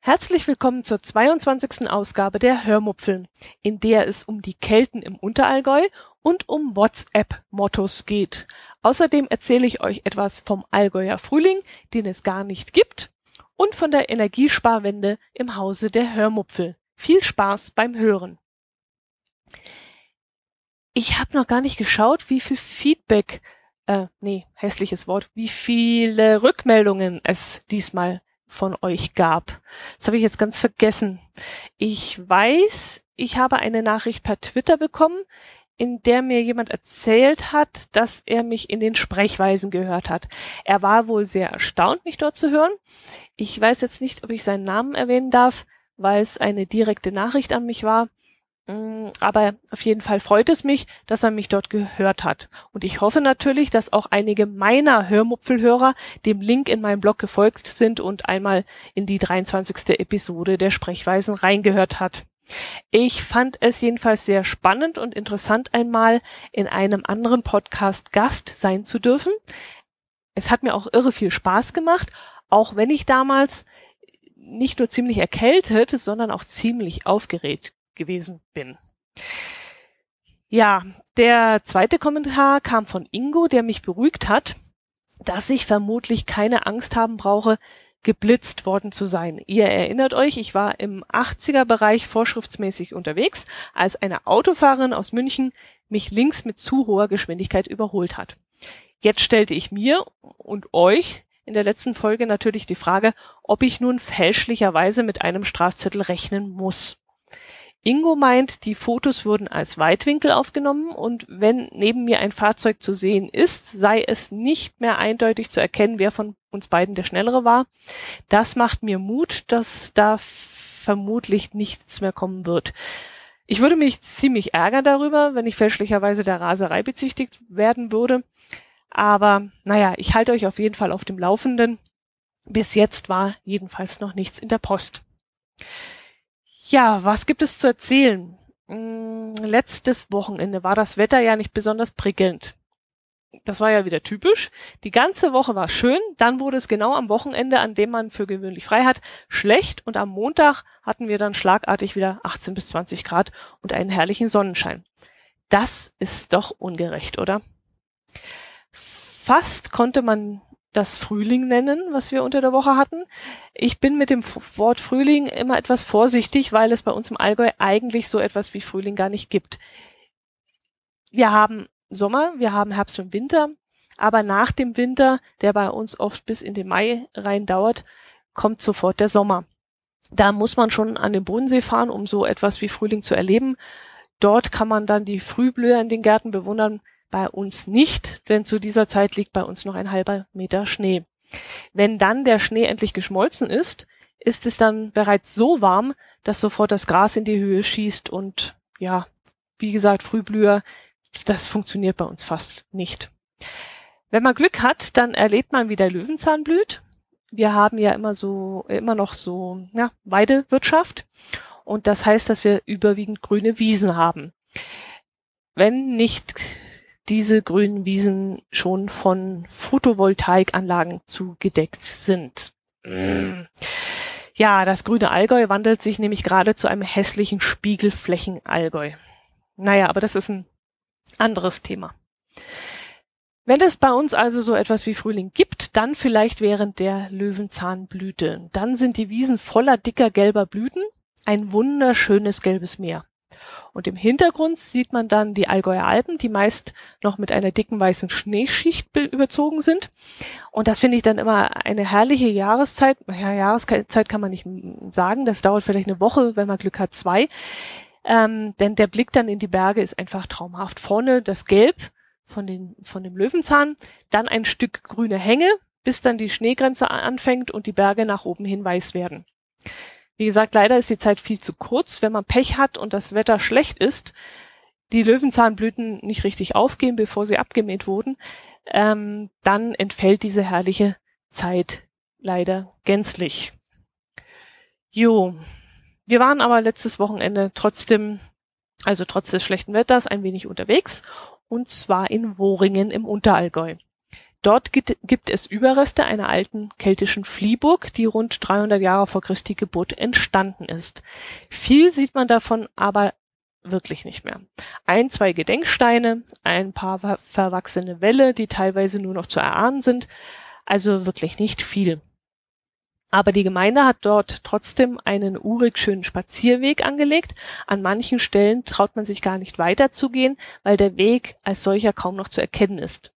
Herzlich willkommen zur 22. Ausgabe der Hörmupfeln, in der es um die Kelten im Unterallgäu und um WhatsApp-Mottos geht. Außerdem erzähle ich euch etwas vom Allgäuer Frühling, den es gar nicht gibt, und von der Energiesparwende im Hause der Hörmupfel. Viel Spaß beim Hören. Ich habe noch gar nicht geschaut, wie viel Feedback, äh, nee, hässliches Wort, wie viele Rückmeldungen es diesmal von euch gab. Das habe ich jetzt ganz vergessen. Ich weiß, ich habe eine Nachricht per Twitter bekommen, in der mir jemand erzählt hat, dass er mich in den Sprechweisen gehört hat. Er war wohl sehr erstaunt, mich dort zu hören. Ich weiß jetzt nicht, ob ich seinen Namen erwähnen darf, weil es eine direkte Nachricht an mich war. Mm, aber auf jeden Fall freut es mich, dass er mich dort gehört hat. Und ich hoffe natürlich, dass auch einige meiner Hörmupfelhörer dem Link in meinem Blog gefolgt sind und einmal in die 23. Episode der Sprechweisen reingehört hat. Ich fand es jedenfalls sehr spannend und interessant einmal in einem anderen Podcast Gast sein zu dürfen. Es hat mir auch irre viel Spaß gemacht, auch wenn ich damals nicht nur ziemlich erkältet, sondern auch ziemlich aufgeregt gewesen bin. Ja, der zweite Kommentar kam von Ingo, der mich beruhigt hat, dass ich vermutlich keine Angst haben brauche, geblitzt worden zu sein. Ihr erinnert euch, ich war im 80er Bereich vorschriftsmäßig unterwegs, als eine Autofahrerin aus München mich links mit zu hoher Geschwindigkeit überholt hat. Jetzt stellte ich mir und euch in der letzten Folge natürlich die Frage, ob ich nun fälschlicherweise mit einem Strafzettel rechnen muss. Ingo meint, die Fotos würden als Weitwinkel aufgenommen und wenn neben mir ein Fahrzeug zu sehen ist, sei es nicht mehr eindeutig zu erkennen, wer von uns beiden der Schnellere war. Das macht mir Mut, dass da vermutlich nichts mehr kommen wird. Ich würde mich ziemlich ärgern darüber, wenn ich fälschlicherweise der Raserei bezichtigt werden würde. Aber naja, ich halte euch auf jeden Fall auf dem Laufenden. Bis jetzt war jedenfalls noch nichts in der Post. Ja, was gibt es zu erzählen? Hm, letztes Wochenende war das Wetter ja nicht besonders prickelnd. Das war ja wieder typisch. Die ganze Woche war schön, dann wurde es genau am Wochenende, an dem man für gewöhnlich frei hat, schlecht und am Montag hatten wir dann schlagartig wieder 18 bis 20 Grad und einen herrlichen Sonnenschein. Das ist doch ungerecht, oder? Fast konnte man das Frühling nennen, was wir unter der Woche hatten. Ich bin mit dem Wort Frühling immer etwas vorsichtig, weil es bei uns im Allgäu eigentlich so etwas wie Frühling gar nicht gibt. Wir haben Sommer, wir haben Herbst und Winter, aber nach dem Winter, der bei uns oft bis in den Mai rein dauert, kommt sofort der Sommer. Da muss man schon an den Bodensee fahren, um so etwas wie Frühling zu erleben. Dort kann man dann die Frühblüher in den Gärten bewundern, bei uns nicht, denn zu dieser Zeit liegt bei uns noch ein halber Meter Schnee. Wenn dann der Schnee endlich geschmolzen ist, ist es dann bereits so warm, dass sofort das Gras in die Höhe schießt und ja, wie gesagt, Frühblüher, das funktioniert bei uns fast nicht. Wenn man Glück hat, dann erlebt man, wie der Löwenzahn blüht. Wir haben ja immer so, immer noch so, ja, Weidewirtschaft. Und das heißt, dass wir überwiegend grüne Wiesen haben. Wenn nicht diese grünen Wiesen schon von Photovoltaikanlagen zugedeckt sind. Mm. Ja, das grüne Allgäu wandelt sich nämlich gerade zu einem hässlichen Spiegelflächen-Allgäu. Naja, aber das ist ein anderes Thema. Wenn es bei uns also so etwas wie Frühling gibt, dann vielleicht während der Löwenzahnblüte. Dann sind die Wiesen voller dicker gelber Blüten, ein wunderschönes gelbes Meer. Und im Hintergrund sieht man dann die Allgäuer Alpen, die meist noch mit einer dicken weißen Schneeschicht überzogen sind. Und das finde ich dann immer eine herrliche Jahreszeit. Ja, Jahreszeit kann man nicht sagen. Das dauert vielleicht eine Woche, wenn man Glück hat, zwei. Ähm, denn der Blick dann in die Berge ist einfach traumhaft. Vorne das Gelb von, den, von dem Löwenzahn, dann ein Stück grüne Hänge, bis dann die Schneegrenze anfängt und die Berge nach oben hin weiß werden. Wie gesagt, leider ist die Zeit viel zu kurz. Wenn man Pech hat und das Wetter schlecht ist, die Löwenzahnblüten nicht richtig aufgehen, bevor sie abgemäht wurden, ähm, dann entfällt diese herrliche Zeit leider gänzlich. Jo, wir waren aber letztes Wochenende trotzdem also trotz des schlechten Wetters ein wenig unterwegs, und zwar in Woringen im Unterallgäu. Dort gibt, es Überreste einer alten keltischen Fliehburg, die rund 300 Jahre vor Christi Geburt entstanden ist. Viel sieht man davon aber wirklich nicht mehr. Ein, zwei Gedenksteine, ein paar verwachsene Wälle, die teilweise nur noch zu erahnen sind, also wirklich nicht viel. Aber die Gemeinde hat dort trotzdem einen urig schönen Spazierweg angelegt. An manchen Stellen traut man sich gar nicht weiterzugehen, weil der Weg als solcher kaum noch zu erkennen ist.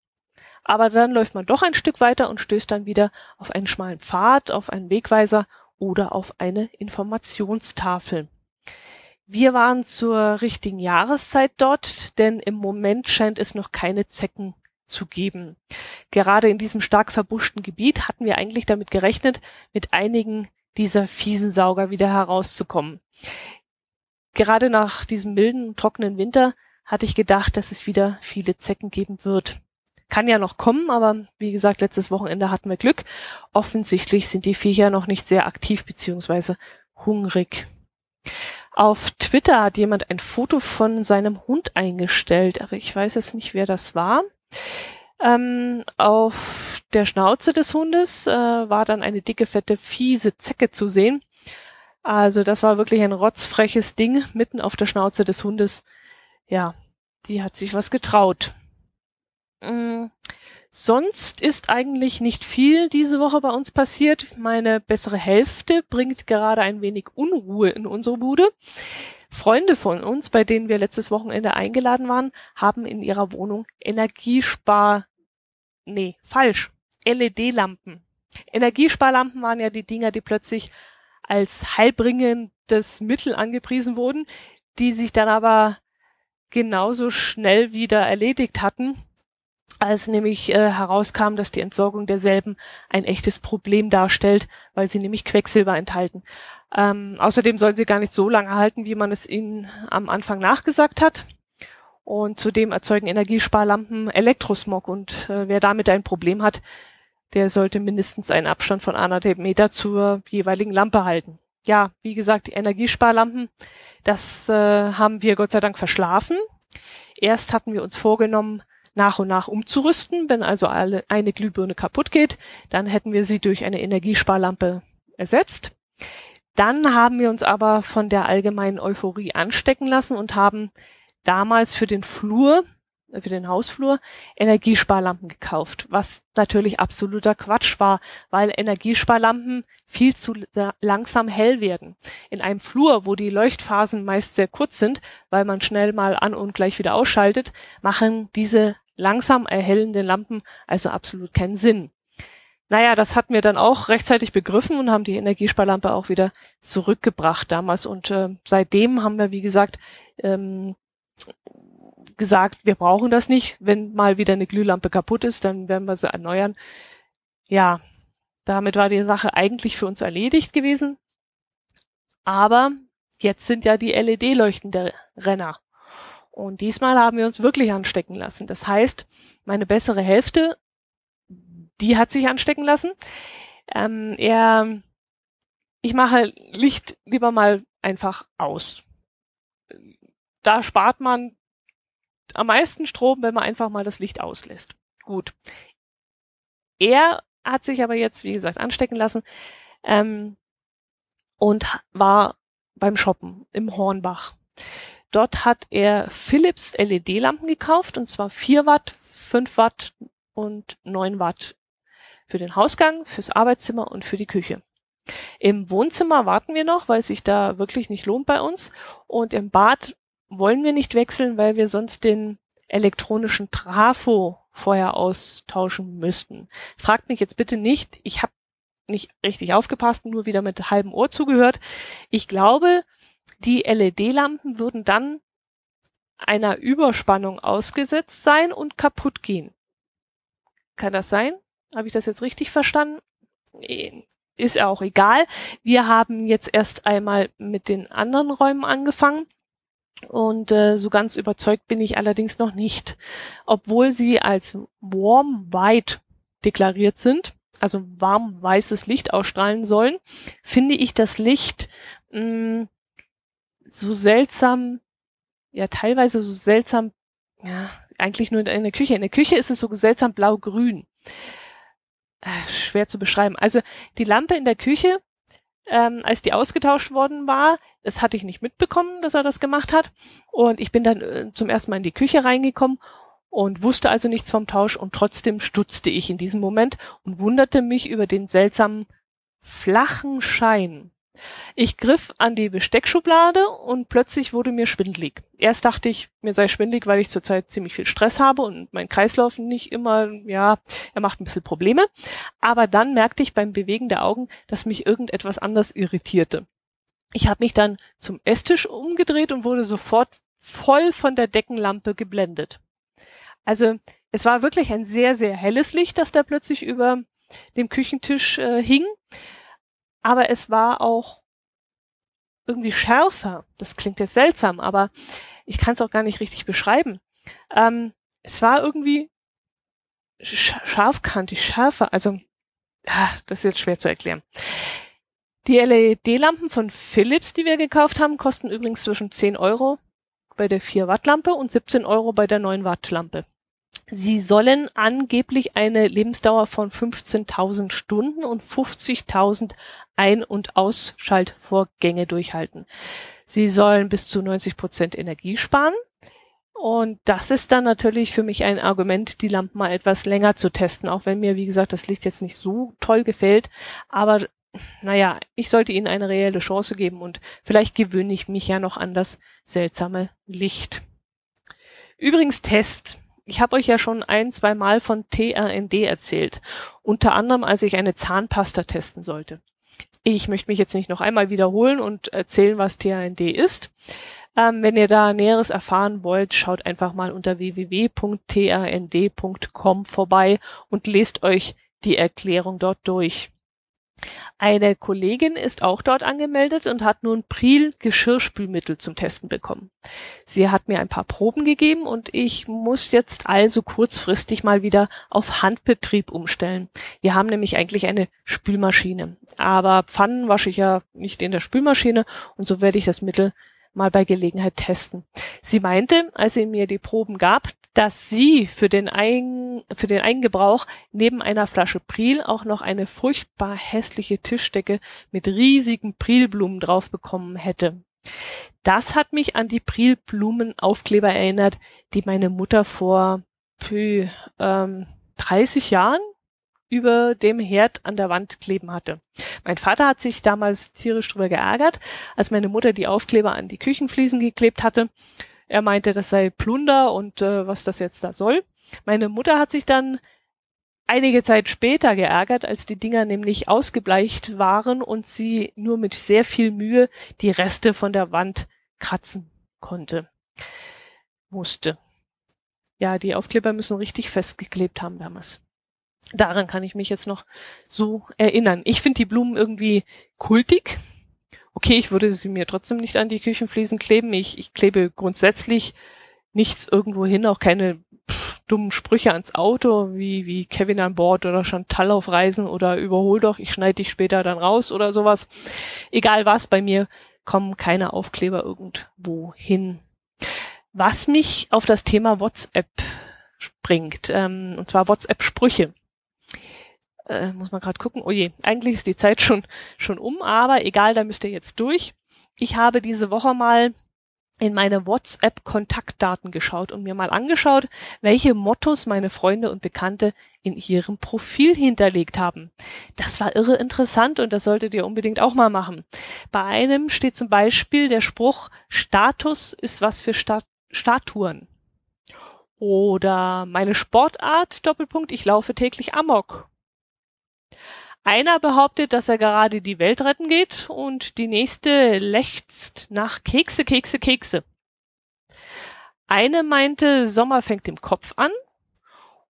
Aber dann läuft man doch ein Stück weiter und stößt dann wieder auf einen schmalen Pfad, auf einen Wegweiser oder auf eine Informationstafel. Wir waren zur richtigen Jahreszeit dort, denn im Moment scheint es noch keine Zecken zu geben. Gerade in diesem stark verbuschten Gebiet hatten wir eigentlich damit gerechnet, mit einigen dieser fiesen Sauger wieder herauszukommen. Gerade nach diesem milden, trockenen Winter hatte ich gedacht, dass es wieder viele Zecken geben wird. Kann ja noch kommen, aber wie gesagt, letztes Wochenende hatten wir Glück. Offensichtlich sind die Viecher noch nicht sehr aktiv beziehungsweise hungrig. Auf Twitter hat jemand ein Foto von seinem Hund eingestellt, aber ich weiß jetzt nicht, wer das war. Ähm, auf der Schnauze des Hundes äh, war dann eine dicke, fette, fiese Zecke zu sehen. Also das war wirklich ein rotzfreches Ding mitten auf der Schnauze des Hundes. Ja, die hat sich was getraut. Mm, Sonst ist eigentlich nicht viel diese Woche bei uns passiert. Meine bessere Hälfte bringt gerade ein wenig Unruhe in unsere Bude. Freunde von uns, bei denen wir letztes Wochenende eingeladen waren, haben in ihrer Wohnung Energiespar, nee, falsch, LED-Lampen. Energiesparlampen waren ja die Dinger, die plötzlich als heilbringendes Mittel angepriesen wurden, die sich dann aber genauso schnell wieder erledigt hatten als nämlich äh, herauskam, dass die Entsorgung derselben ein echtes Problem darstellt, weil sie nämlich Quecksilber enthalten. Ähm, außerdem sollen sie gar nicht so lange halten, wie man es ihnen am Anfang nachgesagt hat. Und zudem erzeugen Energiesparlampen Elektrosmog und äh, wer damit ein Problem hat, der sollte mindestens einen Abstand von anderthalb Meter zur jeweiligen Lampe halten. Ja, wie gesagt, die Energiesparlampen, das äh, haben wir Gott sei Dank verschlafen. Erst hatten wir uns vorgenommen, nach und nach umzurüsten. Wenn also alle, eine Glühbirne kaputt geht, dann hätten wir sie durch eine Energiesparlampe ersetzt. Dann haben wir uns aber von der allgemeinen Euphorie anstecken lassen und haben damals für den Flur, äh, für den Hausflur, Energiesparlampen gekauft, was natürlich absoluter Quatsch war, weil Energiesparlampen viel zu langsam hell werden. In einem Flur, wo die Leuchtphasen meist sehr kurz sind, weil man schnell mal an und gleich wieder ausschaltet, machen diese langsam erhellenden Lampen also absolut keinen Sinn. Naja, das hatten wir dann auch rechtzeitig begriffen und haben die Energiesparlampe auch wieder zurückgebracht damals. Und äh, seitdem haben wir, wie gesagt, ähm, gesagt, wir brauchen das nicht. Wenn mal wieder eine Glühlampe kaputt ist, dann werden wir sie erneuern. Ja, damit war die Sache eigentlich für uns erledigt gewesen. Aber jetzt sind ja die LED-Leuchten der Renner. Und diesmal haben wir uns wirklich anstecken lassen. Das heißt, meine bessere Hälfte, die hat sich anstecken lassen. Ähm, er, ich mache Licht lieber mal einfach aus. Da spart man am meisten Strom, wenn man einfach mal das Licht auslässt. Gut. Er hat sich aber jetzt, wie gesagt, anstecken lassen ähm, und war beim Shoppen im Hornbach. Dort hat er Philips LED-Lampen gekauft, und zwar 4 Watt, 5 Watt und 9 Watt für den Hausgang, fürs Arbeitszimmer und für die Küche. Im Wohnzimmer warten wir noch, weil es sich da wirklich nicht lohnt bei uns. Und im Bad wollen wir nicht wechseln, weil wir sonst den elektronischen Trafo vorher austauschen müssten. Fragt mich jetzt bitte nicht, ich habe nicht richtig aufgepasst, nur wieder mit halbem Ohr zugehört. Ich glaube, die LED-Lampen würden dann einer Überspannung ausgesetzt sein und kaputt gehen. Kann das sein? Habe ich das jetzt richtig verstanden? Ist auch egal. Wir haben jetzt erst einmal mit den anderen Räumen angefangen. Und äh, so ganz überzeugt bin ich allerdings noch nicht. Obwohl sie als Warm White deklariert sind, also warm weißes Licht ausstrahlen sollen, finde ich das Licht mh, mm, so seltsam ja teilweise so seltsam, ja, eigentlich nur in der Küche. In der Küche ist es so seltsam blau-grün. Äh, schwer zu beschreiben. Also die Lampe in der Küche, ähm, als die ausgetauscht worden war, das hatte ich nicht mitbekommen, dass er das gemacht hat. Und ich bin dann äh, zum ersten Mal in die Küche reingekommen und wusste also nichts vom Tausch und trotzdem stutzte ich in diesem Moment und wunderte mich über den seltsamen flachen Schein. Ich griff an die Besteckschublade und plötzlich wurde mir schwindlig. Erst dachte ich, mir sei schwindlig, weil ich zurzeit ziemlich viel Stress habe und mein Kreislauf nicht immer, ja, er macht ein bisschen Probleme. Aber dann merkte ich beim Bewegen der Augen, dass mich irgendetwas anders irritierte. Ich habe mich dann zum Esstisch umgedreht und wurde sofort voll von der Deckenlampe geblendet. Also es war wirklich ein sehr, sehr helles Licht, das da plötzlich über dem Küchentisch äh, hing. Aber es war auch irgendwie schärfer. Das klingt jetzt seltsam, aber ich kann es auch gar nicht richtig beschreiben. Ähm, es war irgendwie sch scharfkantig, schärfer. Also, ah, das ist jetzt schwer zu erklären. Die LED-Lampen von Philips, die wir gekauft haben, kosten übrigens zwischen 10 Euro bei der 4 Watt Lampe und 17 Euro bei der 9 Watt Lampe. Sie sollen angeblich eine Lebensdauer von 15.000 Stunden und 50.000 Ein- und Ausschaltvorgänge durchhalten. Sie sollen bis zu 90 Prozent Energie sparen. Und das ist dann natürlich für mich ein Argument, die Lampen mal etwas länger zu testen, auch wenn mir, wie gesagt, das Licht jetzt nicht so toll gefällt. Aber naja, ich sollte ihnen eine reelle Chance geben und vielleicht gewöhne ich mich ja noch an das seltsame Licht. Übrigens Test ich habe euch ja schon ein, zwei Mal von TRND erzählt. Unter anderem, als ich eine Zahnpasta testen sollte. Ich möchte mich jetzt nicht noch einmal wiederholen und erzählen, was TRND ist. Ähm, wenn ihr da Näheres erfahren wollt, schaut einfach mal unter www.trnd.com vorbei und lest euch die Erklärung dort durch. Eine Kollegin ist auch dort angemeldet und hat nun Priel Geschirrspülmittel zum Testen bekommen. Sie hat mir ein paar Proben gegeben und ich muss jetzt also kurzfristig mal wieder auf Handbetrieb umstellen. Wir haben nämlich eigentlich eine Spülmaschine, aber Pfannen wasche ich ja nicht in der Spülmaschine und so werde ich das Mittel mal bei Gelegenheit testen. Sie meinte, als sie mir die Proben gab, dass sie für den, Eigen, für den Eigengebrauch neben einer Flasche Priel auch noch eine furchtbar hässliche Tischdecke mit riesigen Prilblumen drauf bekommen hätte. Das hat mich an die Prilblumenaufkleber erinnert, die meine Mutter vor pü, ähm, 30 Jahren über dem Herd an der Wand kleben hatte. Mein Vater hat sich damals tierisch drüber geärgert, als meine Mutter die Aufkleber an die Küchenfliesen geklebt hatte er meinte, das sei Plunder und äh, was das jetzt da soll. Meine Mutter hat sich dann einige Zeit später geärgert, als die Dinger nämlich ausgebleicht waren und sie nur mit sehr viel Mühe die Reste von der Wand kratzen konnte. Musste. Ja, die Aufkleber müssen richtig festgeklebt haben damals. Daran kann ich mich jetzt noch so erinnern. Ich finde die Blumen irgendwie kultig. Okay, ich würde sie mir trotzdem nicht an die Küchenfliesen kleben. Ich, ich klebe grundsätzlich nichts irgendwo hin, auch keine pff, dummen Sprüche ans Auto, wie, wie Kevin an Bord oder Chantal auf Reisen oder überhol doch, ich schneide dich später dann raus oder sowas. Egal was, bei mir kommen keine Aufkleber irgendwo hin. Was mich auf das Thema WhatsApp springt, ähm, und zwar WhatsApp-Sprüche äh, muss man gerade gucken, oh je, eigentlich ist die Zeit schon, schon um, aber egal, da müsst ihr jetzt durch. Ich habe diese Woche mal in meine WhatsApp-Kontaktdaten geschaut und mir mal angeschaut, welche Mottos meine Freunde und Bekannte in ihrem Profil hinterlegt haben. Das war irre interessant und das solltet ihr unbedingt auch mal machen. Bei einem steht zum Beispiel der Spruch, Status ist was für Stat Statuen. Oder meine Sportart, Doppelpunkt, ich laufe täglich Amok. Einer behauptet, dass er gerade die Welt retten geht und die nächste lechzt nach Kekse, Kekse, Kekse. Eine meinte, Sommer fängt im Kopf an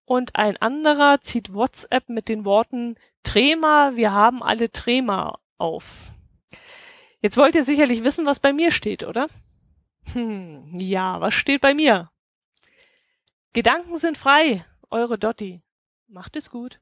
und ein anderer zieht WhatsApp mit den Worten Trema, wir haben alle Trema auf. Jetzt wollt ihr sicherlich wissen, was bei mir steht, oder? Hm, ja, was steht bei mir? Gedanken sind frei, eure Dotti. Macht es gut.